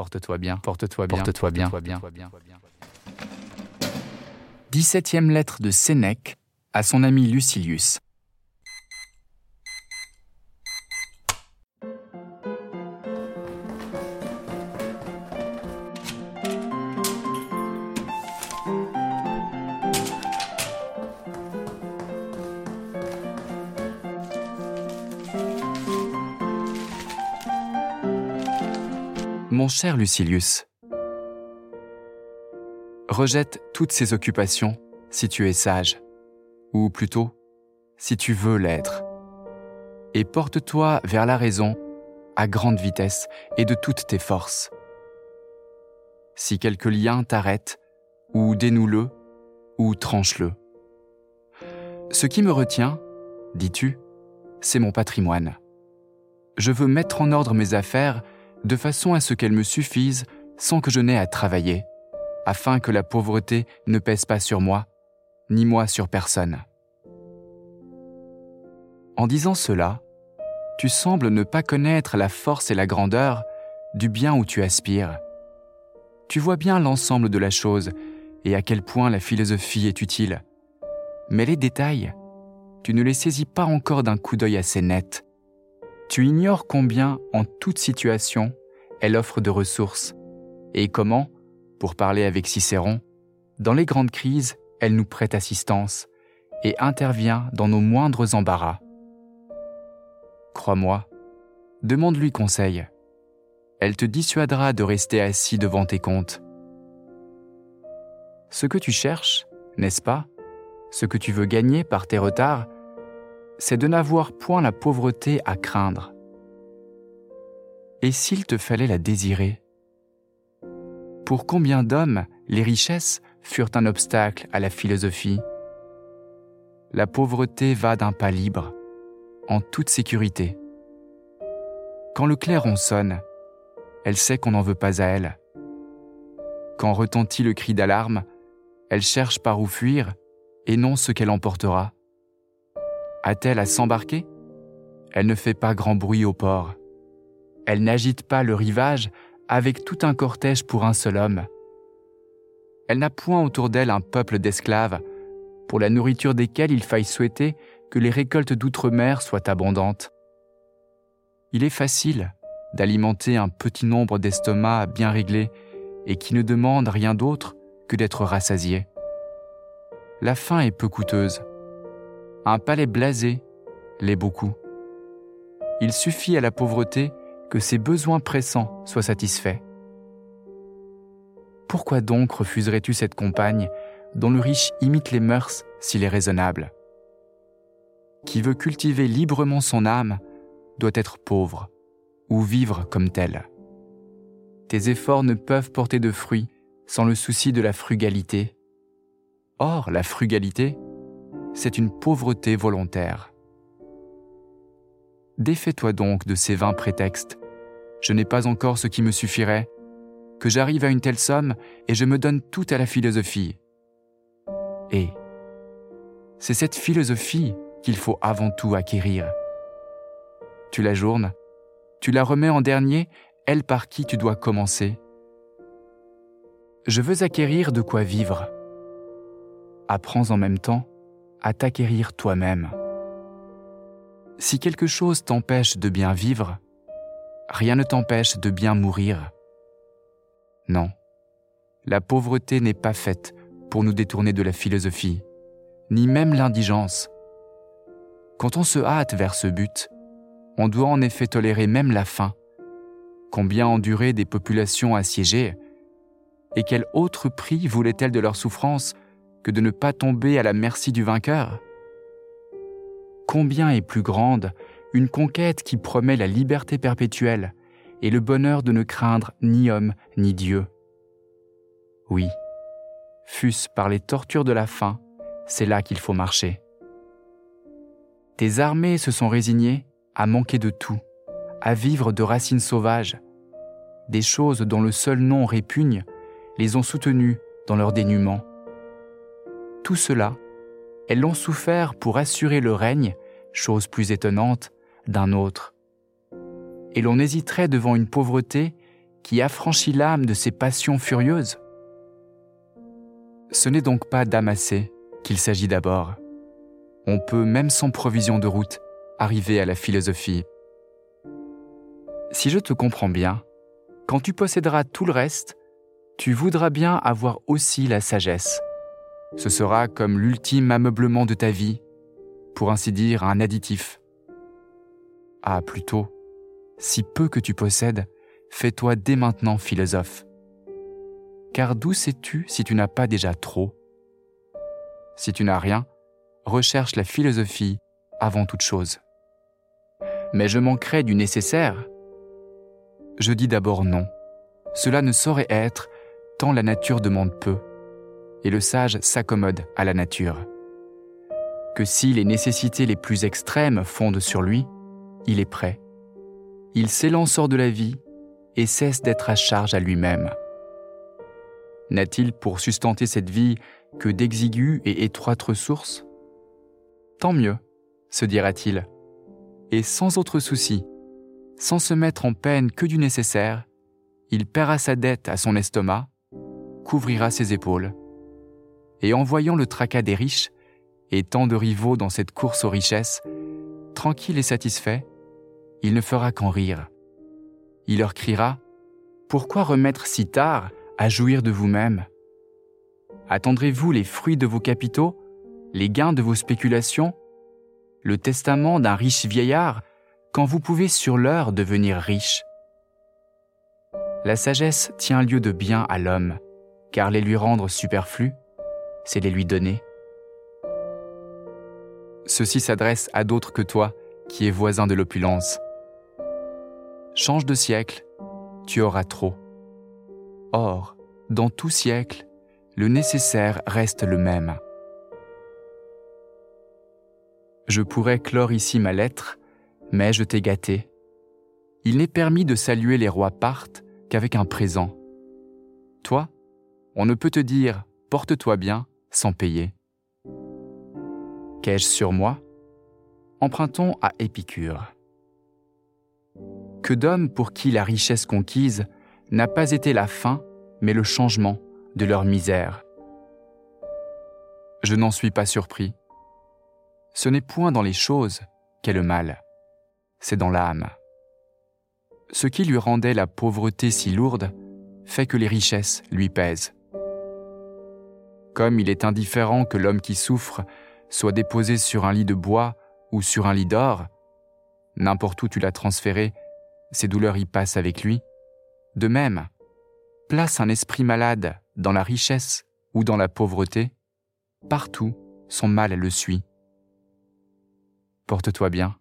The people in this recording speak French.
Porte-toi bien, porte-toi bien, porte-toi bien, porte-toi bien. 17e lettre de Sénèque à son ami Lucilius. Mon cher Lucilius, rejette toutes ces occupations si tu es sage, ou plutôt si tu veux l'être, et porte-toi vers la raison à grande vitesse et de toutes tes forces. Si quelque lien t'arrête, ou dénoue-le, ou tranche-le. Ce qui me retient, dis-tu, c'est mon patrimoine. Je veux mettre en ordre mes affaires de façon à ce qu'elles me suffisent sans que je n'aie à travailler, afin que la pauvreté ne pèse pas sur moi, ni moi sur personne. En disant cela, tu sembles ne pas connaître la force et la grandeur du bien où tu aspires. Tu vois bien l'ensemble de la chose et à quel point la philosophie est utile. Mais les détails, tu ne les saisis pas encore d'un coup d'œil assez net tu ignores combien, en toute situation, elle offre de ressources, et comment, pour parler avec Cicéron, dans les grandes crises, elle nous prête assistance et intervient dans nos moindres embarras. Crois-moi, demande-lui conseil. Elle te dissuadera de rester assis devant tes comptes. Ce que tu cherches, n'est-ce pas, ce que tu veux gagner par tes retards, c'est de n'avoir point la pauvreté à craindre. Et s'il te fallait la désirer Pour combien d'hommes les richesses furent un obstacle à la philosophie? La pauvreté va d'un pas libre, en toute sécurité. Quand le clairon sonne, elle sait qu'on n'en veut pas à elle. Quand retentit le cri d'alarme, elle cherche par où fuir et non ce qu'elle emportera. A-t-elle à s'embarquer? Elle ne fait pas grand bruit au port. Elle n'agite pas le rivage avec tout un cortège pour un seul homme. Elle n'a point autour d'elle un peuple d'esclaves, pour la nourriture desquels il faille souhaiter que les récoltes d'outre-mer soient abondantes. Il est facile d'alimenter un petit nombre d'estomacs bien réglés et qui ne demandent rien d'autre que d'être rassasiés. La faim est peu coûteuse. Un palais blasé l'est beaucoup. Il suffit à la pauvreté que ses besoins pressants soient satisfaits. Pourquoi donc refuserais-tu cette compagne dont le riche imite les mœurs s'il est raisonnable? Qui veut cultiver librement son âme doit être pauvre ou vivre comme tel. Tes efforts ne peuvent porter de fruits sans le souci de la frugalité. Or, la frugalité, c'est une pauvreté volontaire. Défais-toi donc de ces vains prétextes. Je n'ai pas encore ce qui me suffirait, que j'arrive à une telle somme et je me donne tout à la philosophie. Et c'est cette philosophie qu'il faut avant tout acquérir. Tu la journes, tu la remets en dernier, elle par qui tu dois commencer. Je veux acquérir de quoi vivre. Apprends en même temps à t'acquérir toi-même. Si quelque chose t'empêche de bien vivre, rien ne t'empêche de bien mourir. Non, la pauvreté n'est pas faite pour nous détourner de la philosophie, ni même l'indigence. Quand on se hâte vers ce but, on doit en effet tolérer même la faim. Combien enduraient des populations assiégées Et quel autre prix voulaient-elles de leur souffrance que de ne pas tomber à la merci du vainqueur? Combien est plus grande une conquête qui promet la liberté perpétuelle et le bonheur de ne craindre ni homme ni Dieu? Oui, fût-ce par les tortures de la faim, c'est là qu'il faut marcher. Tes armées se sont résignées à manquer de tout, à vivre de racines sauvages. Des choses dont le seul nom répugne les ont soutenues dans leur dénuement tout cela, elles l'ont souffert pour assurer le règne, chose plus étonnante, d'un autre. Et l'on hésiterait devant une pauvreté qui affranchit l'âme de ses passions furieuses Ce n'est donc pas d'amasser qu'il s'agit d'abord. On peut, même sans provision de route, arriver à la philosophie. Si je te comprends bien, quand tu posséderas tout le reste, tu voudras bien avoir aussi la sagesse. Ce sera comme l'ultime ameublement de ta vie, pour ainsi dire un additif. Ah, plutôt, si peu que tu possèdes, fais-toi dès maintenant philosophe. Car d'où sais-tu si tu n'as pas déjà trop? Si tu n'as rien, recherche la philosophie avant toute chose. Mais je manquerai du nécessaire. Je dis d'abord non. Cela ne saurait être tant la nature demande peu, et le sage s'accommode à la nature. Que si les nécessités les plus extrêmes fondent sur lui, il est prêt. Il s'élance hors de la vie et cesse d'être à charge à lui-même. N'a-t-il pour sustenter cette vie que d'exiguës et étroites ressources? Tant mieux, se dira-t-il, et sans autre souci, sans se mettre en peine que du nécessaire, il paiera sa dette à son estomac, couvrira ses épaules, et en voyant le tracas des riches et tant de rivaux dans cette course aux richesses, tranquille et satisfait, il ne fera qu'en rire. Il leur criera Pourquoi remettre si tard à jouir de vous-même? Attendrez-vous les fruits de vos capitaux, les gains de vos spéculations, le testament d'un riche vieillard, quand vous pouvez sur l'heure devenir riche La sagesse tient lieu de bien à l'homme, car les lui rendre superflus, c'est les lui donner. Ceci s'adresse à d'autres que toi, qui es voisin de l'opulence change de siècle, tu auras trop. Or, dans tout siècle, le nécessaire reste le même. Je pourrais clore ici ma lettre, mais je t'ai gâté. Il n'est permis de saluer les rois partent qu'avec un présent. Toi, on ne peut te dire porte-toi bien sans payer. Qu'ai-je sur moi? Empruntons à Épicure que d'hommes pour qui la richesse conquise n'a pas été la fin, mais le changement de leur misère. Je n'en suis pas surpris. Ce n'est point dans les choses qu'est le mal, c'est dans l'âme. Ce qui lui rendait la pauvreté si lourde fait que les richesses lui pèsent. Comme il est indifférent que l'homme qui souffre soit déposé sur un lit de bois ou sur un lit d'or, n'importe où tu l'as transféré, ses douleurs y passent avec lui. De même, place un esprit malade dans la richesse ou dans la pauvreté, partout son mal le suit. Porte-toi bien,